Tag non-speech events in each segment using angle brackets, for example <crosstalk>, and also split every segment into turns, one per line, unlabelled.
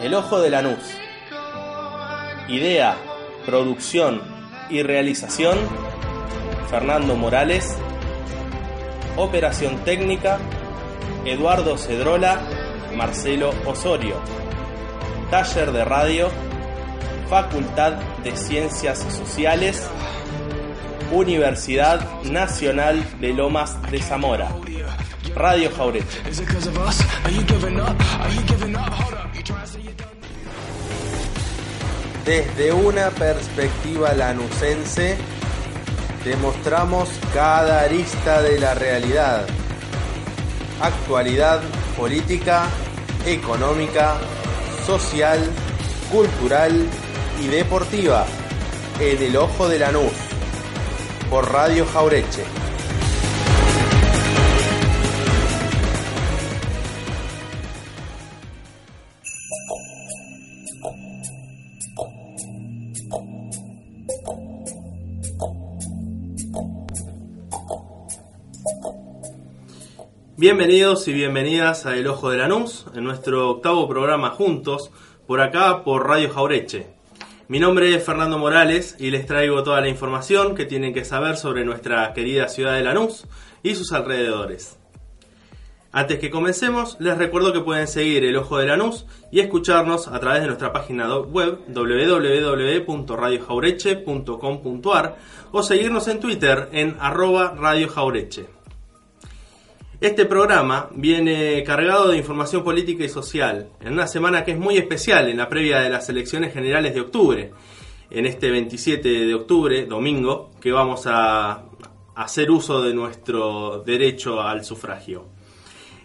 El Ojo de Lanús. Idea, producción y realización, Fernando Morales. Operación técnica, Eduardo Cedrola, Marcelo Osorio. Taller de radio, Facultad de Ciencias Sociales, Universidad Nacional de Lomas de Zamora. Radio Jaureche. Desde una perspectiva lanucense, demostramos cada arista de la realidad. Actualidad política, económica, social, cultural y deportiva en el ojo de Lanús por Radio Jaureche. Bienvenidos y bienvenidas a El Ojo de Lanús, en nuestro octavo programa juntos, por acá por Radio Jaureche. Mi nombre es Fernando Morales y les traigo toda la información que tienen que saber sobre nuestra querida ciudad de Lanús y sus alrededores. Antes que comencemos, les recuerdo que pueden seguir El Ojo de Lanús y escucharnos a través de nuestra página web www.radiojaureche.com.ar o seguirnos en Twitter en arroba Radio Jaureche. Este programa viene cargado de información política y social, en una semana que es muy especial en la previa de las elecciones generales de octubre, en este 27 de octubre, domingo, que vamos a hacer uso de nuestro derecho al sufragio.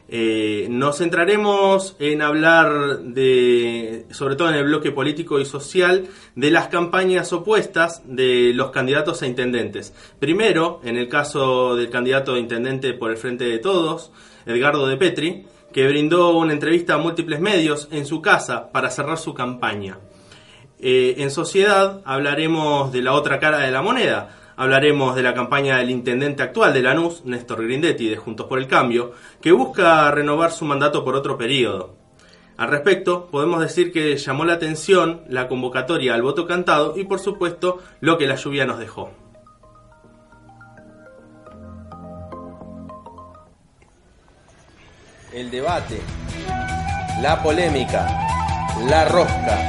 Eh, nos centraremos en hablar de, sobre todo en el bloque político y social, de las campañas opuestas de los candidatos a intendentes. Primero, en el caso del candidato a intendente por el Frente de Todos, Edgardo de Petri, que brindó una entrevista a múltiples medios en su casa para cerrar su campaña. Eh, en sociedad hablaremos de la otra cara de la moneda, Hablaremos de la campaña del intendente actual de Lanús, Néstor Grindetti, de Juntos por el Cambio, que busca renovar su mandato por otro periodo. Al respecto, podemos decir que llamó la atención la convocatoria al voto cantado y, por supuesto, lo que la lluvia nos dejó. El debate, la polémica, la rosca.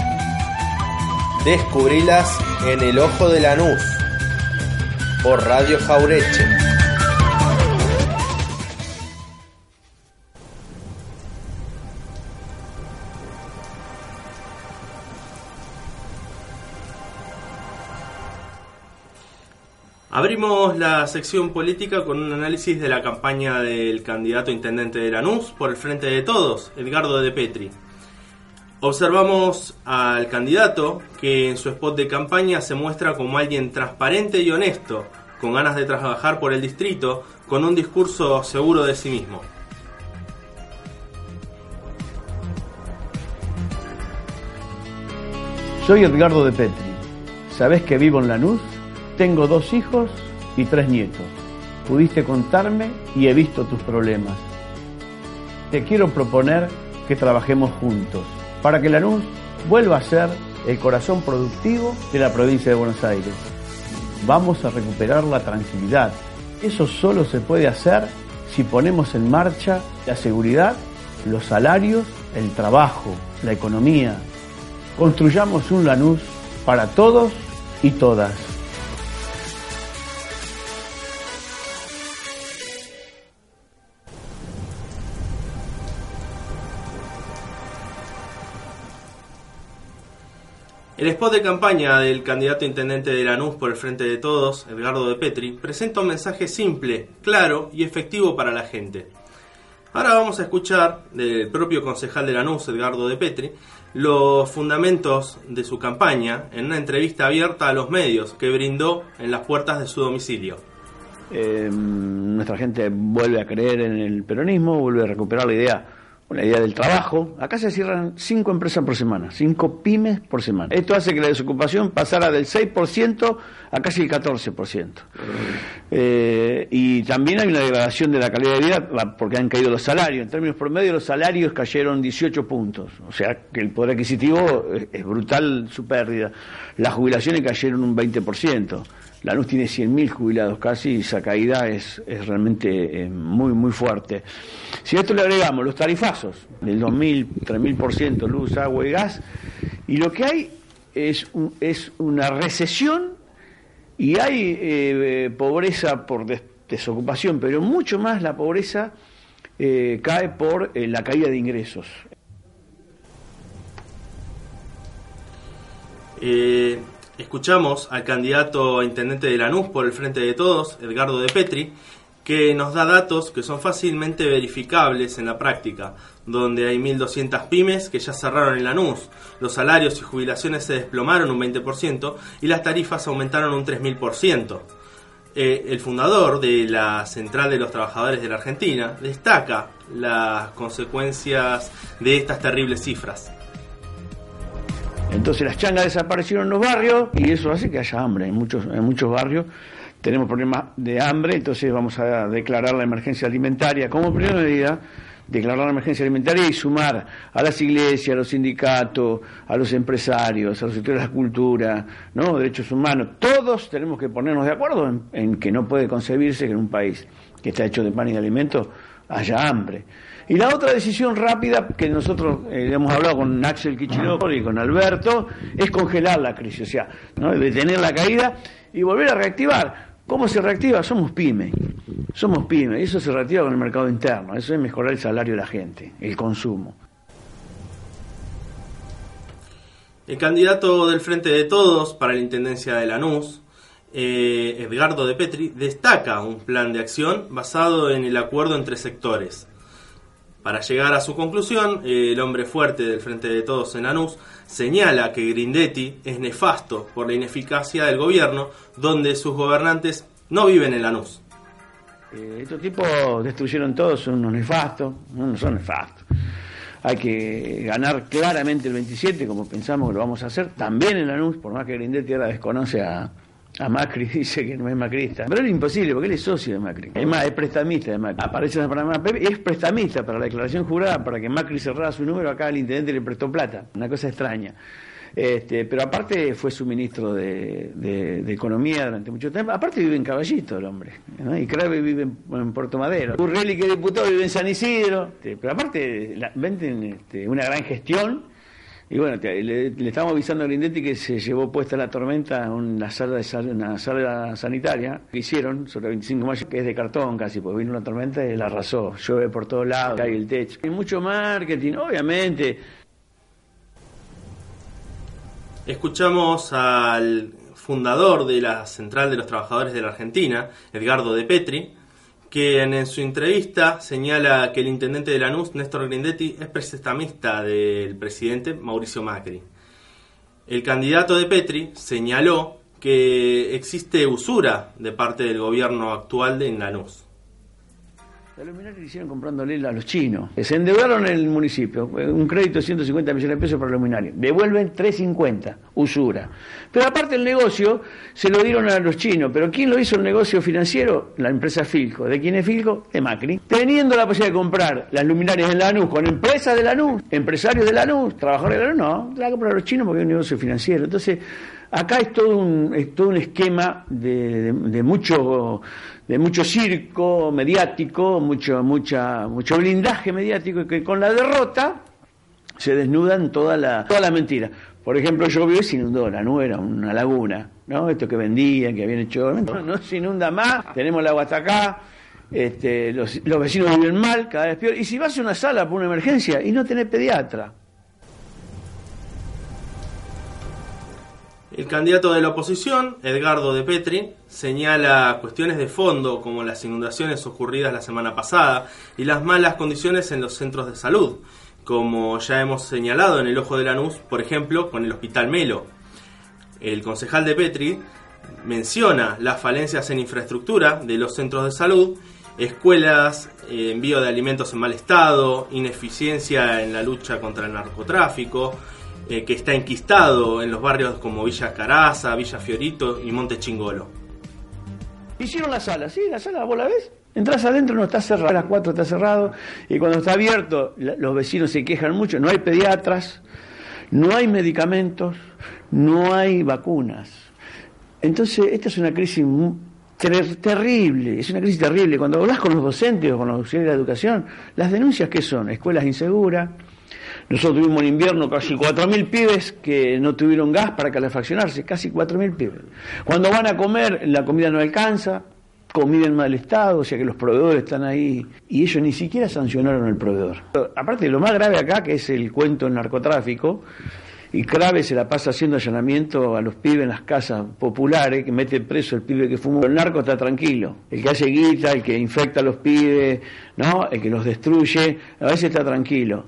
Descubrilas en el ojo de Lanús por Radio Jaureche. Abrimos la sección política con un análisis de la campaña del candidato intendente de Lanús por el Frente de Todos, Edgardo de Petri. Observamos al candidato que en su spot de campaña se muestra como alguien transparente y honesto, con ganas de trabajar por el distrito, con un discurso seguro de sí mismo.
Soy Edgardo de Petri. ¿Sabés que vivo en Lanús? Tengo dos hijos y tres nietos. Pudiste contarme y he visto tus problemas. Te quiero proponer que trabajemos juntos para que Lanús vuelva a ser el corazón productivo de la provincia de Buenos Aires. Vamos a recuperar la tranquilidad. Eso solo se puede hacer si ponemos en marcha la seguridad, los salarios, el trabajo, la economía. Construyamos un Lanús para todos y todas.
El spot de campaña del candidato intendente de Lanús por el Frente de Todos, Edgardo de Petri, presenta un mensaje simple, claro y efectivo para la gente. Ahora vamos a escuchar del propio concejal de Lanús, Edgardo de Petri, los fundamentos de su campaña en una entrevista abierta a los medios que brindó en las puertas de su domicilio.
Eh, nuestra gente vuelve a creer en el peronismo, vuelve a recuperar la idea la idea del trabajo. Acá se cierran cinco empresas por semana, cinco pymes por semana. Esto hace que la desocupación pasara del 6% a casi el 14%. Eh, y también hay una degradación de la calidad de vida porque han caído los salarios. En términos promedio, los salarios cayeron 18 puntos. O sea que el poder adquisitivo es brutal su pérdida. Las jubilaciones cayeron un 20%. La luz tiene 100.000 jubilados casi y esa caída es, realmente eh, muy, muy fuerte. Si a esto le agregamos los tarifazos del 2.000, 3.000% luz, agua y gas, y lo que hay es, es una recesión y hay eh, pobreza por desocupación, pero mucho más la pobreza eh, cae por la caída de ingresos.
Escuchamos al candidato a intendente de Lanús por el Frente de Todos, Edgardo de Petri, que nos da datos que son fácilmente verificables en la práctica, donde hay 1.200 pymes que ya cerraron en Lanús, los salarios y jubilaciones se desplomaron un 20% y las tarifas aumentaron un 3.000%. Eh, el fundador de la Central de los Trabajadores de la Argentina destaca las consecuencias de estas terribles cifras.
Entonces las changas desaparecieron en los barrios y eso hace que haya hambre en muchos, en muchos barrios. Tenemos problemas de hambre, entonces vamos a declarar la emergencia alimentaria como primera medida declarar la emergencia alimentaria y sumar a las iglesias, a los sindicatos, a los empresarios, a los sectores de la cultura, ¿no? derechos humanos. Todos tenemos que ponernos de acuerdo en que no puede concebirse que en un país que está hecho de pan y de alimentos haya hambre. Y la otra decisión rápida que nosotros eh, hemos hablado con Axel Kicillof y con Alberto es congelar la crisis, o sea, detener la caída y volver a reactivar. ¿Cómo se reactiva? Somos pymes, somos pymes, y eso se reactiva con el mercado interno, eso es mejorar el salario de la gente, el consumo.
El candidato del Frente de Todos para la Intendencia de Lanús, eh, Edgardo de Petri, destaca un plan de acción basado en el acuerdo entre sectores para llegar a su conclusión, el hombre fuerte del Frente de Todos en Lanús señala que Grindetti es nefasto por la ineficacia del gobierno, donde sus gobernantes no viven en Lanús.
Eh, estos tipos destruyeron todos, son unos nefastos, no, son nefastos. Hay que ganar claramente el 27, como pensamos que lo vamos a hacer, también en Lanús, por más que Grindetti ahora desconoce a, a Macri <laughs> dice que no es macrista. Pero es imposible, porque él es socio de Macri. Es más, es prestamista de Macri. Aparece en la es prestamista para la declaración jurada, para que Macri cerrara su número, acá el intendente le prestó plata. Una cosa extraña. Este, pero aparte fue su ministro de, Economía durante mucho tiempo. Aparte vive en Caballito el hombre. Y Crave vive en, Puerto Madero. Urrelli, que es diputado, vive en San Isidro. Este, pero aparte venden este, una gran gestión y bueno, le, estamos avisando a Grindetti que se llevó puesta la tormenta en una sala, de una sala sanitaria que hicieron sobre el 25 de mayo, que es de cartón casi, pues vino una tormenta y la arrasó. Llueve por todos lados, cae el techo. Hay mucho marketing, obviamente.
Escuchamos al fundador de la Central de los Trabajadores de la Argentina, Edgardo de Petri, que en su entrevista señala que el intendente de Lanús, Néstor Grindetti, es prestamista del presidente Mauricio Macri. El candidato de Petri señaló que existe usura de parte del gobierno actual de Lanús.
La luminaria hicieron comprándole a los chinos. Se endeudaron en el municipio, un crédito de 150 millones de pesos para la luminaria. Devuelven 350, usura. Pero aparte el negocio se lo dieron a los chinos. ¿Pero quién lo hizo el negocio financiero? La empresa Filco. ¿De quién es Filco? De Macri. Teniendo la posibilidad de comprar las luminarias en Lanús con empresas de Lanús, empresarios de Lanús, trabajadores de Lanús, no, la comprar a los chinos porque es un negocio financiero. Entonces, acá es todo un, es todo un esquema de, de mucho de mucho circo mediático, mucho, mucha, mucho blindaje mediático, que con la derrota se desnudan toda la, toda la mentira. Por ejemplo, llovió y se inundó, la nube era una laguna, ¿no? Esto que vendían, que habían hecho, no, se inunda más, tenemos el agua hasta acá, este, los, los vecinos viven mal, cada vez peor. Y si vas a una sala por una emergencia y no tenés pediatra,
El candidato de la oposición, Edgardo de Petri, señala cuestiones de fondo como las inundaciones ocurridas la semana pasada y las malas condiciones en los centros de salud, como ya hemos señalado en el Ojo de la Lanús, por ejemplo, con el Hospital Melo. El concejal de Petri menciona las falencias en infraestructura de los centros de salud, escuelas, envío de alimentos en mal estado, ineficiencia en la lucha contra el narcotráfico, eh, que está enquistado en los barrios como Villa Caraza, Villa Fiorito y Monte Chingolo.
Hicieron la sala, ¿sí? La sala, ¿vos la ves? Entras adentro, no está cerrado, a las 4 está cerrado, y cuando está abierto, los vecinos se quejan mucho, no hay pediatras, no hay medicamentos, no hay vacunas. Entonces, esta es una crisis terrible, es una crisis terrible. Cuando hablas con los docentes o con los auxiliares de educación, las denuncias que son escuelas inseguras, nosotros tuvimos en invierno casi 4.000 pibes que no tuvieron gas para calefaccionarse, casi 4.000 pibes. Cuando van a comer, la comida no alcanza, comida en mal estado, o sea que los proveedores están ahí y ellos ni siquiera sancionaron al proveedor. Aparte, lo más grave acá, que es el cuento del narcotráfico, y Crave se la pasa haciendo allanamiento a los pibes en las casas populares, que mete preso el pibe que fuma. El narco está tranquilo. El que hace guita, el que infecta a los pibes, ¿no? el que los destruye, a veces está tranquilo.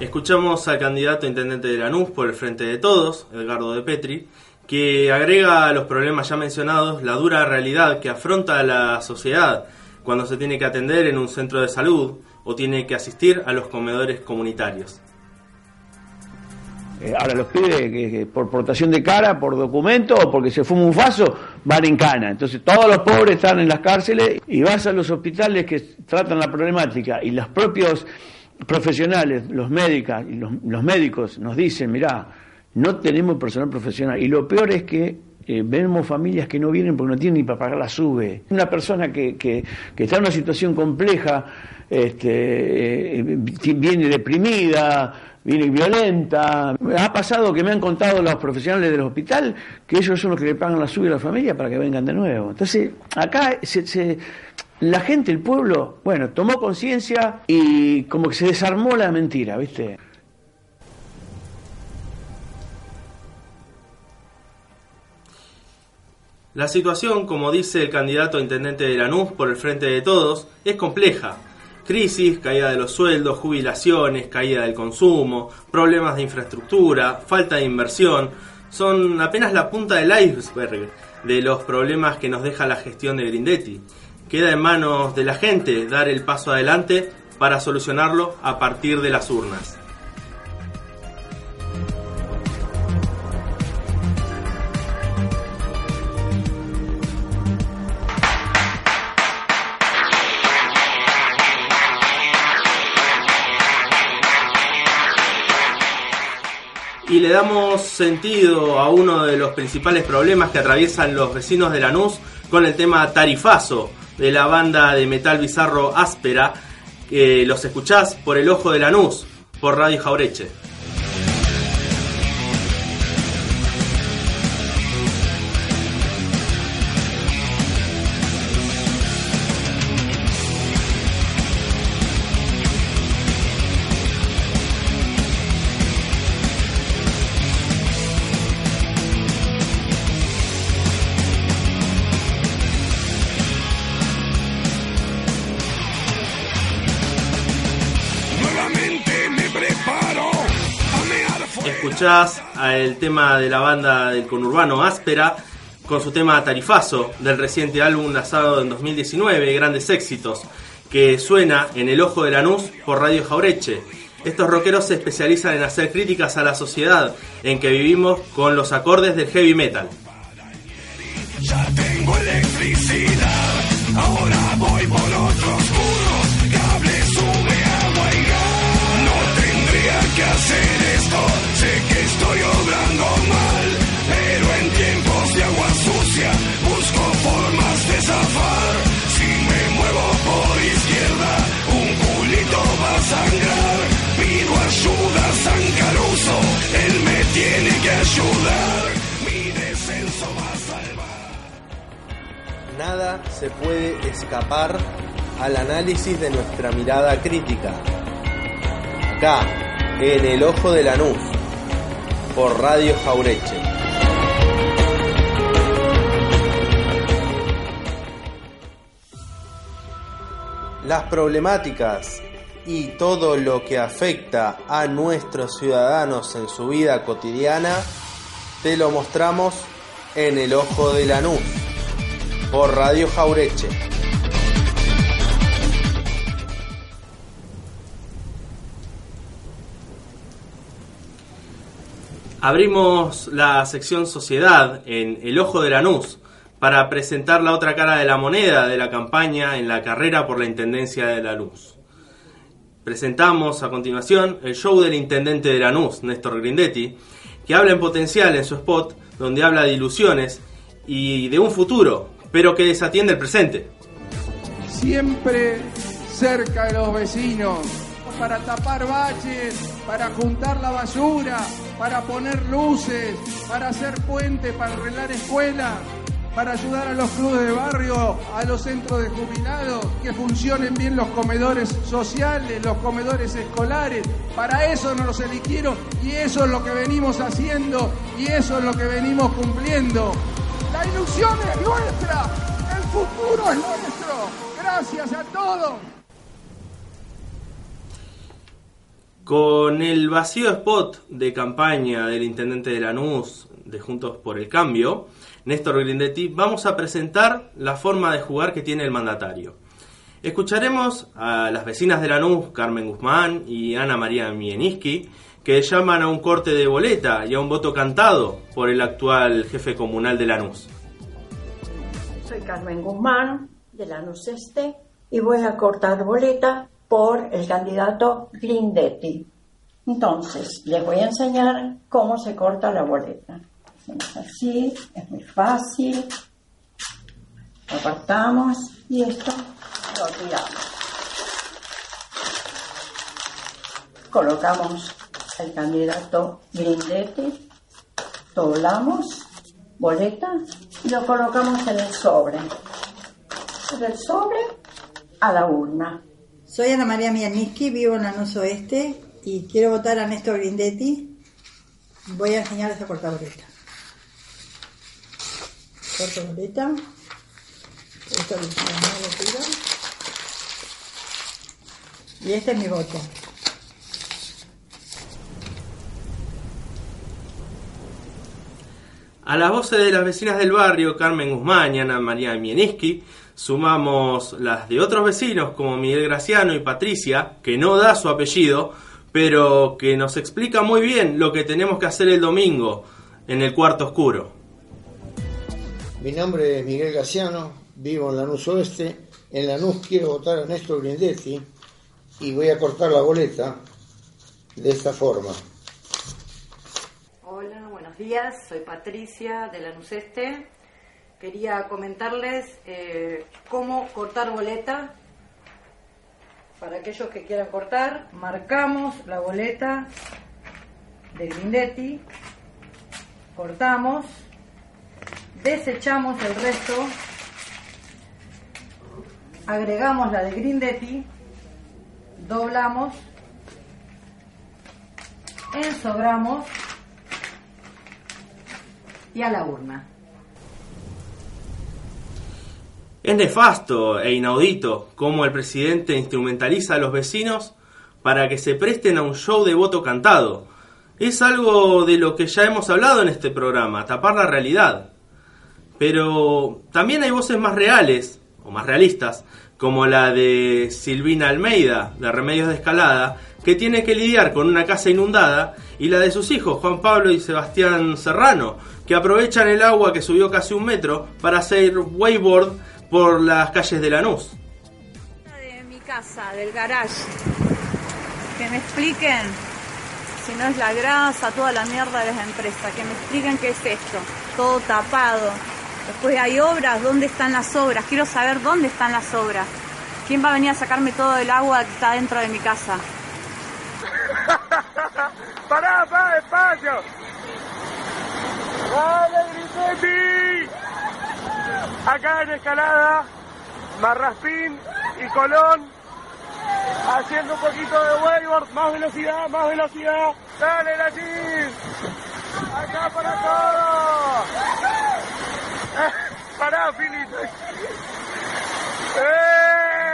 Escuchamos al candidato a intendente de Lanús por el Frente de Todos, Edgardo de Petri, que agrega a los problemas ya mencionados la dura realidad que afronta la sociedad cuando se tiene que atender en un centro de salud o tiene que asistir a los comedores comunitarios.
Eh, ahora los pibes que, por portación de cara, por documento o porque se fuma un faso, van en cana. Entonces todos los pobres están en las cárceles y vas a los hospitales que tratan la problemática y los propios profesionales, los médicos, los, médicos nos dicen, mirá, no tenemos personal profesional. Y lo peor es que eh, vemos familias que no vienen porque no tienen ni para pagar la sube. Una persona que, que, está en una situación compleja, este, eh, viene deprimida, viene violenta. Ha pasado que me han contado los profesionales del hospital que ellos son los que le pagan la sube a la familia para que vengan de nuevo. Entonces, acá se, se la gente, el pueblo, bueno, tomó conciencia y como que se desarmó la mentira, ¿viste?
La situación, como dice el candidato a intendente de Lanús por el Frente de Todos, es compleja. Crisis, caída de los sueldos, jubilaciones, caída del consumo, problemas de infraestructura, falta de inversión, son apenas la punta del iceberg de los problemas que nos deja la gestión de Grindetti. Queda en manos de la gente dar el paso adelante para solucionarlo a partir de las urnas. y le damos sentido a uno de los principales problemas que atraviesan los vecinos de Lanús con el tema tarifazo, de la banda de metal bizarro Áspera. que los escuchás por el ojo de la Lanús, por Radio Jaureche. El tema de la banda del conurbano Áspera con su tema Tarifazo del reciente álbum lanzado en 2019, Grandes Éxitos, que suena en El Ojo de Lanús por Radio Jaureche. Estos rockeros se especializan en hacer críticas a la sociedad en que vivimos con los acordes del heavy metal. Nada se puede escapar al análisis de nuestra mirada crítica. Acá, en el ojo de la nube por Radio Jaureche. Las problemáticas y todo lo que afecta a nuestros ciudadanos en su vida cotidiana te lo mostramos en el Ojo de la Nuz por Radio Jaureche. Abrimos la sección Sociedad en El Ojo de la Nuz para presentar la otra cara de la moneda de la campaña en la carrera por la Intendencia de la Luz. Presentamos a continuación el show del intendente de Lanús, Néstor Grindetti, que habla en potencial en su spot, donde habla de ilusiones y de un futuro, pero que desatiende el presente.
Siempre cerca de los vecinos, para tapar baches, para juntar la basura, para poner luces, para hacer puentes, para arreglar escuelas, para ayudar a los clubes de barrio, a los centros de jubilados, que funcionen bien los comedores sociales, los comedores escolares. Para eso nos los eligieron y eso es lo que venimos haciendo y eso es lo que venimos cumpliendo. La ilusión es nuestra, el futuro es nuestro. Gracias a todos.
Con el vacío spot de campaña del intendente de Lanús de Juntos por el Cambio, Néstor Grindetti, vamos a presentar la forma de jugar que tiene el mandatario. Escucharemos a las vecinas de Lanús, Carmen Guzmán y Ana María Mieniski, que llaman a un corte de boleta y a un voto cantado por el actual jefe comunal de Lanús.
Soy Carmen Guzmán, de Lanús Este, y voy a cortar boleta por el candidato Grindetti. Entonces, les voy a enseñar cómo se corta la boleta. Hacemos así, es muy fácil. Lo apartamos y esto lo tiramos. Colocamos el candidato Grindetti, doblamos, boleta, y lo colocamos en el sobre. Del sobre a la urna.
Soy Ana María Mianiski, vivo en Lanús Oeste y quiero votar a Néstor Grindetti. Voy a enseñarles a cortar boleta. Corto boleta. Esto lo tiro. Y este es mi voto.
A las voces de las vecinas del barrio, Carmen Guzmán y Ana María Mieniski, sumamos las de otros vecinos como Miguel Graciano y Patricia, que no da su apellido, pero que nos explica muy bien lo que tenemos que hacer el domingo en el cuarto oscuro.
Mi nombre es Miguel Graciano, vivo en Lanús Oeste. En Lanús quiero votar a Néstor Grindetti y voy a cortar la boleta de esta forma.
Días. Soy Patricia de Lanús Este. Quería comentarles eh, cómo cortar boleta. Para aquellos que quieran cortar, marcamos la boleta de Grindetti, cortamos, desechamos el resto, agregamos la de Grindetti, doblamos, ensobramos y a la urna.
Es nefasto e inaudito cómo el presidente instrumentaliza a los vecinos para que se presten a un show de voto cantado. Es algo de lo que ya hemos hablado en este programa, tapar la realidad. Pero también hay voces más reales, o más realistas, como la de Silvina Almeida, de Remedios de Escalada, que tiene que lidiar con una casa inundada, y la de sus hijos, Juan Pablo y Sebastián Serrano, que aprovechan el agua que subió casi un metro para hacer wakeboard por las calles de Lanús.
De mi casa, del garage. Que me expliquen si no es la grasa, toda la mierda de las empresas. Que me expliquen qué es esto. Todo tapado. Después hay obras, ¿dónde están las obras? Quiero saber dónde están las obras. ¿Quién va a venir a sacarme todo el agua que está dentro de mi casa? <laughs>
¡Pará, pará, despacio! ¡Dale, Grisetti! Acá en Escalada, Marraspín y Colón, haciendo un poquito de wakeboard, más velocidad, más velocidad. ¡Dale, Nachis! Acá para todos. <laughs> Eh, Pará, Filito.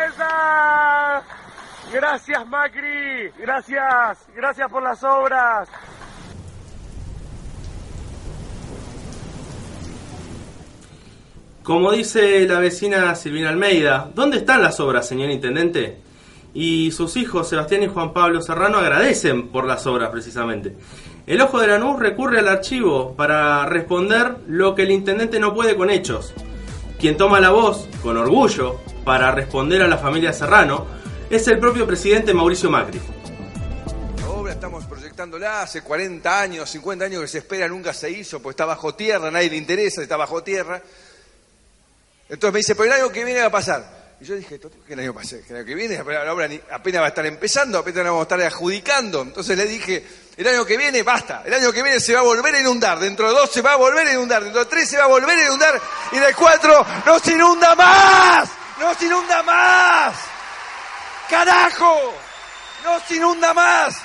¡Esa! Gracias, Macri. Gracias. Gracias por las obras.
Como dice la vecina Silvina Almeida, ¿dónde están las obras, señor intendente? Y sus hijos, Sebastián y Juan Pablo Serrano, agradecen por las obras precisamente. El Ojo de Lanús recurre al archivo para responder lo que el intendente no puede con hechos. Quien toma la voz, con orgullo, para responder a la familia Serrano, es el propio presidente Mauricio Macri.
La obra estamos proyectándola hace 40 años, 50 años que se espera, nunca se hizo, pues está bajo tierra, nadie le interesa, está bajo tierra. Entonces me dice, pero el año que viene va a pasar. Y yo dije, ¿qué el año, pase- que el año que viene? La obra apenas va a estar empezando, apenas la vamos a estar adjudicando. Entonces le dije, el año que viene basta, el año que viene se va a volver a inundar, dentro de dos se va a volver a inundar, dentro de tres se va a volver a inundar y de cuatro no se inunda más, no se inunda más. Carajo, no se inunda más.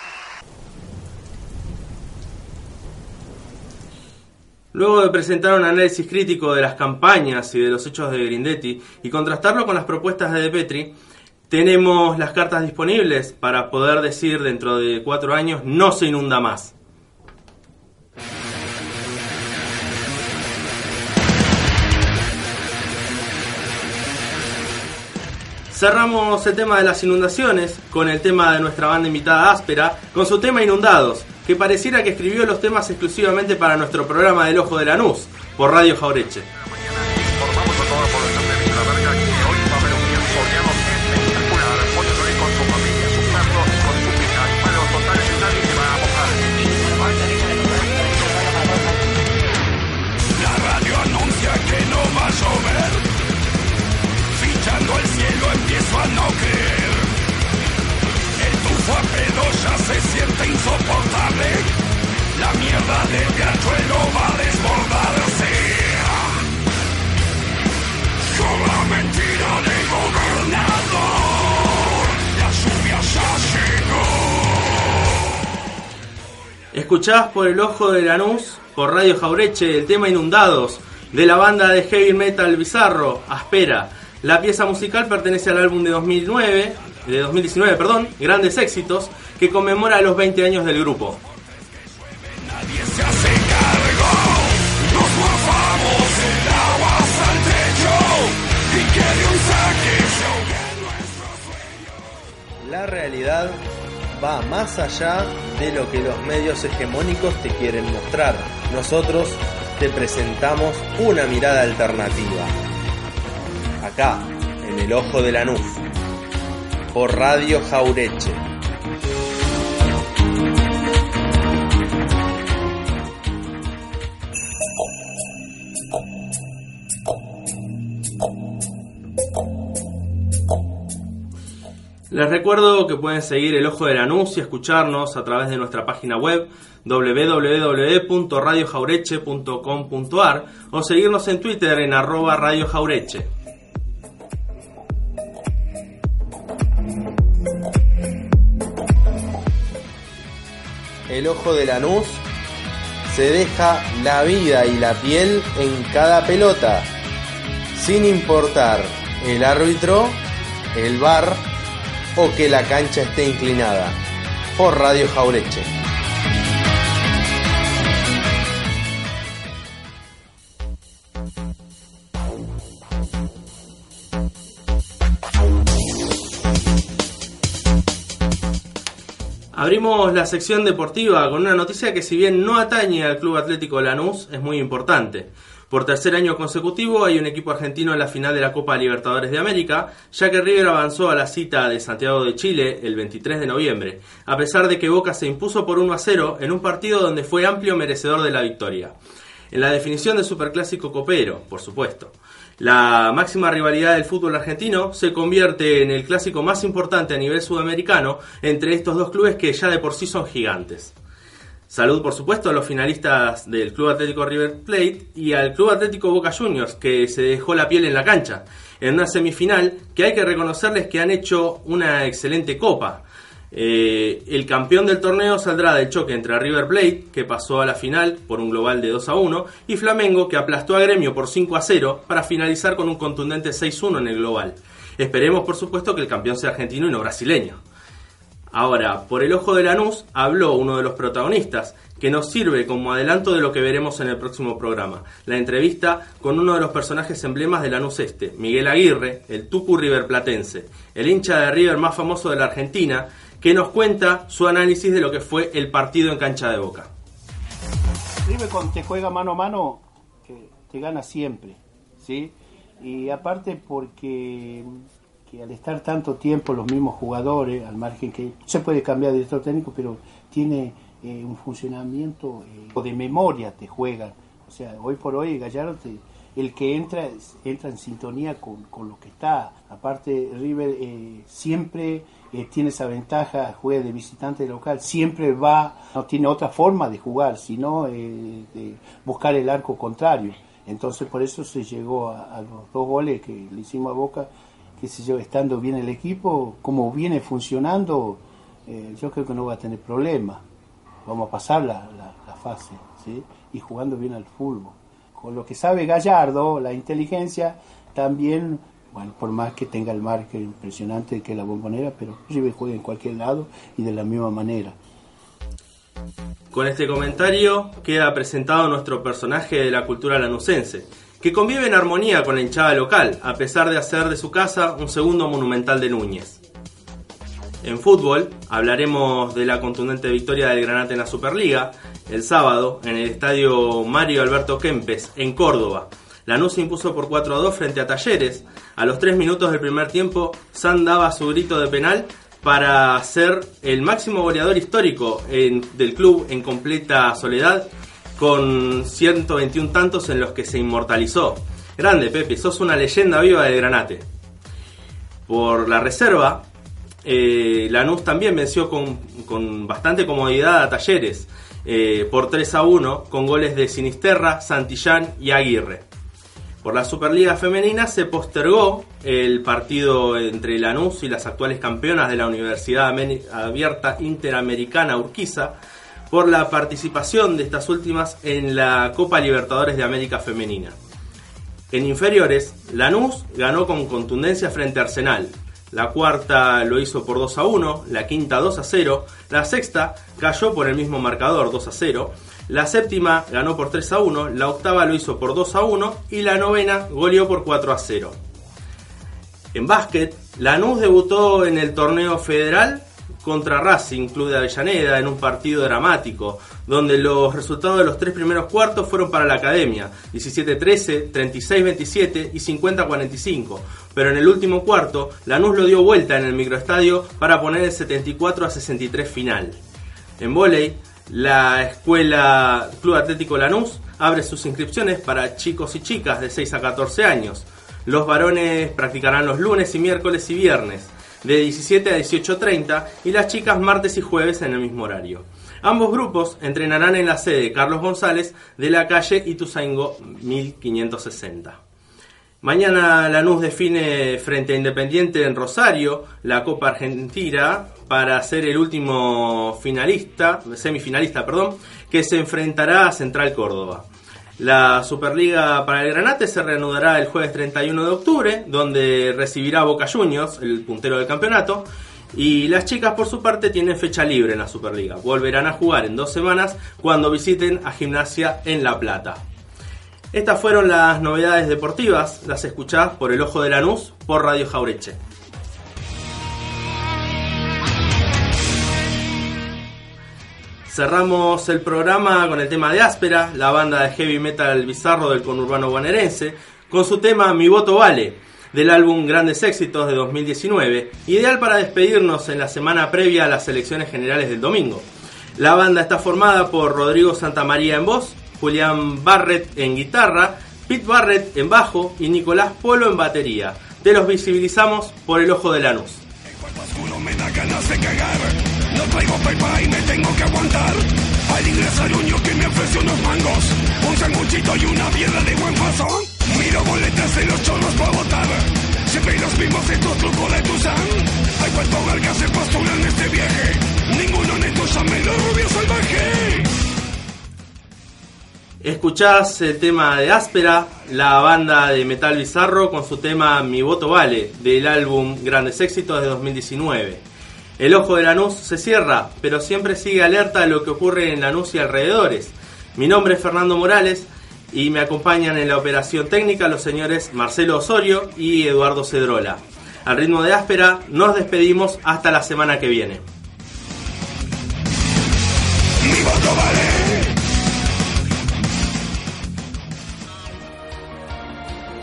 Luego de presentar un análisis crítico de las campañas y de los hechos de Grindetti y contrastarlo con las propuestas de De Petri, tenemos las cartas disponibles para poder decir dentro de cuatro años no se inunda más. Cerramos el tema de las inundaciones con el tema de nuestra banda invitada Áspera, con su tema Inundados, que pareciera que escribió los temas exclusivamente para nuestro programa del Ojo de Lanús, por Radio Jaureche.
Se siente insoportable. La mierda del riachuelo va a desbordarse. Con la mentira del gobernador. La lluvia ya llegó.
Escuchás por el Ojo de Lanús, por Radio Jaureche, el tema Inundados, de la banda de heavy metal bizarro, Aspera. La pieza musical pertenece al álbum de 2009, de 2019, perdón, Grandes Éxitos, que conmemora los 20 años del grupo.
La realidad va más allá de lo que los medios hegemónicos te quieren mostrar. Nosotros te presentamos una mirada alternativa. Acá, en el ojo de la nube, por Radio Jaureche.
Les recuerdo que pueden seguir el Ojo de Lanús y escucharnos a través de nuestra página web www.radiojaureche.com.ar o seguirnos en Twitter en arroba Radio Jaureche.
El ojo de Lanús se deja la vida y la piel en cada pelota, sin importar el árbitro, el bar o que la cancha esté inclinada. Por Radio Jaureche.
Abrimos la sección deportiva con una noticia que si bien no atañe al Club Atlético Lanús, es muy importante. Por tercer año consecutivo hay un equipo argentino en la final de la Copa Libertadores de América, ya que River avanzó a la cita de Santiago de Chile el 23 de noviembre, a pesar de que Boca se impuso por 1 a 0 en un partido donde fue amplio merecedor de la victoria. En la definición de Superclásico Copero, por supuesto. La máxima rivalidad del fútbol argentino se convierte en el clásico más importante a nivel sudamericano entre estos dos clubes que ya de por sí son gigantes. Salud, por supuesto, a los finalistas del Club Atlético River Plate y al Club Atlético Boca Juniors, que se dejó la piel en la cancha en una semifinal que hay que reconocerles que han hecho una excelente copa. Eh, el campeón del torneo saldrá del choque entre River Plate, que pasó a la final por un global de 2 a 1, y Flamengo, que aplastó a Gremio por 5 a 0 para finalizar con un contundente 6 1 en el global. Esperemos, por supuesto, que el campeón sea argentino y no brasileño. Ahora, por el ojo de Lanús habló uno de los protagonistas, que nos sirve como adelanto de lo que veremos en el próximo programa. La entrevista con uno de los personajes emblemas de Lanús Este, Miguel Aguirre, el Tucu River Platense, el hincha de River más famoso de la Argentina, que nos cuenta su análisis de lo que fue el partido en cancha de Boca.
River cuando te juega mano a mano, te gana siempre, ¿sí? Y aparte porque que al estar tanto tiempo los mismos jugadores, al margen que se puede cambiar de director técnico, pero tiene eh, un funcionamiento eh, de memoria, te juegan. O sea, hoy por hoy Gallardo, el que entra, entra en sintonía con, con lo que está. Aparte, River eh, siempre eh, tiene esa ventaja, juega de visitante local, siempre va, no tiene otra forma de jugar, sino de buscar el arco contrario. Entonces, por eso se llegó a los dos goles que le hicimos a Boca qué sé yo, estando bien el equipo, como viene funcionando, eh, yo creo que no va a tener problema. Vamos a pasar la, la- fase, ¿sí? Y jugando bien al fútbol. Con lo que sabe Gallardo, la inteligencia, también, bueno, por más que tenga el marque impresionante que la bombonera, pero River juega en cualquier lado y de la misma manera.
Con este comentario queda presentado nuestro personaje de la cultura lanucense, que convive en armonía con la hinchada local, a pesar de hacer de su casa un segundo monumental de Núñez. En fútbol hablaremos de la contundente victoria del Granate en la Superliga el sábado en el estadio Mario Alberto Kempes en Córdoba. Lanús se impuso por 4 a 2 frente a Talleres. A los 3 minutos del primer tiempo, San daba su grito de penal para ser el máximo goleador histórico del club en completa soledad con 121 tantos en los que se inmortalizó. Grande Pepe, sos una leyenda viva del Granate. Por la reserva, eh, Lanús también venció con, con bastante comodidad a Talleres eh, por 3 a 1 con goles de Sinisterra, Santillán y Aguirre. Por la Superliga Femenina se postergó el partido entre Lanús y las actuales campeonas de la Universidad Abierta Interamericana Urquiza por la participación de estas últimas en la Copa Libertadores de América Femenina. En inferiores, Lanús ganó con contundencia frente a Arsenal. La cuarta lo hizo por 2 a 1, la quinta 2 a 0, la sexta cayó por el mismo marcador 2 a 0, la séptima ganó por 3 a 1, la octava lo hizo por 2 a 1 y la novena goleó por 4 a 0. En básquet, Lanús debutó en el torneo federal contra Racing Club de Avellaneda en un partido dramático, donde los resultados de los tres primeros cuartos fueron para la academia, 17-13, 36-27 y 50-45, pero en el último cuarto Lanús lo dio vuelta en el microestadio para poner el 74 a 63 final. En volei, la escuela Club Atlético Lanús abre sus inscripciones para chicos y chicas de 6 a 14 años. Los varones practicarán los lunes y miércoles y viernes de 17 a 18.30 y las chicas martes y jueves en el mismo horario. Ambos grupos entrenarán en la sede Carlos González de la calle Ituzaingó 1560. Mañana Lanús define frente a Independiente en Rosario la Copa Argentina para ser el último finalista, semifinalista, perdón, que se enfrentará a Central Córdoba. La Superliga para el Granate se reanudará el jueves 31 de octubre, donde recibirá Boca Juniors, el puntero del campeonato, y las chicas por su parte tienen fecha libre en la Superliga. Volverán a jugar en dos semanas cuando visiten a Gimnasia en La Plata. Estas fueron las novedades deportivas, las escuchás por el Ojo de Lanús por Radio Jaureche. Cerramos el programa con el tema de Áspera, la banda de heavy metal bizarro del conurbano bonaerense, con su tema Mi voto vale, del álbum Grandes Éxitos de 2019, ideal para despedirnos en la semana previa a las elecciones generales del domingo. La banda está formada por Rodrigo Santamaría en voz, Julián Barrett en guitarra, Pete Barrett en bajo y Nicolás Polo en batería. Te los visibilizamos por el ojo de Lanús.
Uno me da ganas de cagar. No traigo pepa y me tengo que aguantar. Al ingresar uño que me ofreció unos mangos, un sanguchito y una piedra de buen paso. Miro boletas de los chorros para votar. Siempre los mismos estos trucos de Tuzán. Hay cuatro vergas se postulan en este viaje. Ninguno neto llame la rubia salvaje.
Escuchás el tema de Áspera, la banda de metal bizarro con su tema Mi voto vale, del álbum Grandes Éxitos de 2019. El ojo de Lanús se cierra, pero siempre sigue alerta a lo que ocurre en Lanús y alrededores. Mi nombre es Fernando Morales y me acompañan en la operación técnica los señores Marcelo Osorio y Eduardo Cedrola. Al ritmo de Áspera, nos despedimos hasta la semana que viene.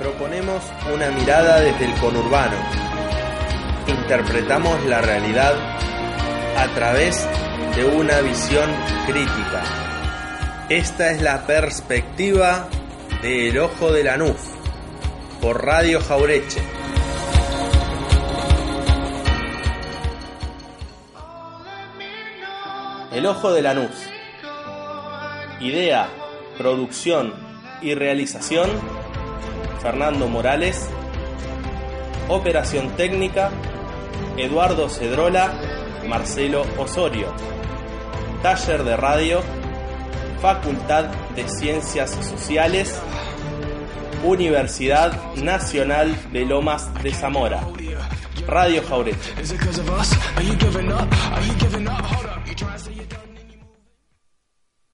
Proponemos una mirada desde el conurbano. Interpretamos la realidad a través de una visión crítica. Esta es la perspectiva de El Ojo de Lanús por Radio Jaureche. El Ojo de Lanús. Idea, producción y realización Fernando Morales. Operación técnica Eduardo Cedrola, Marcelo Osorio. Taller de radio Facultad de Ciencias Sociales, Universidad Nacional de Lomas de Zamora. Radio Jaureche.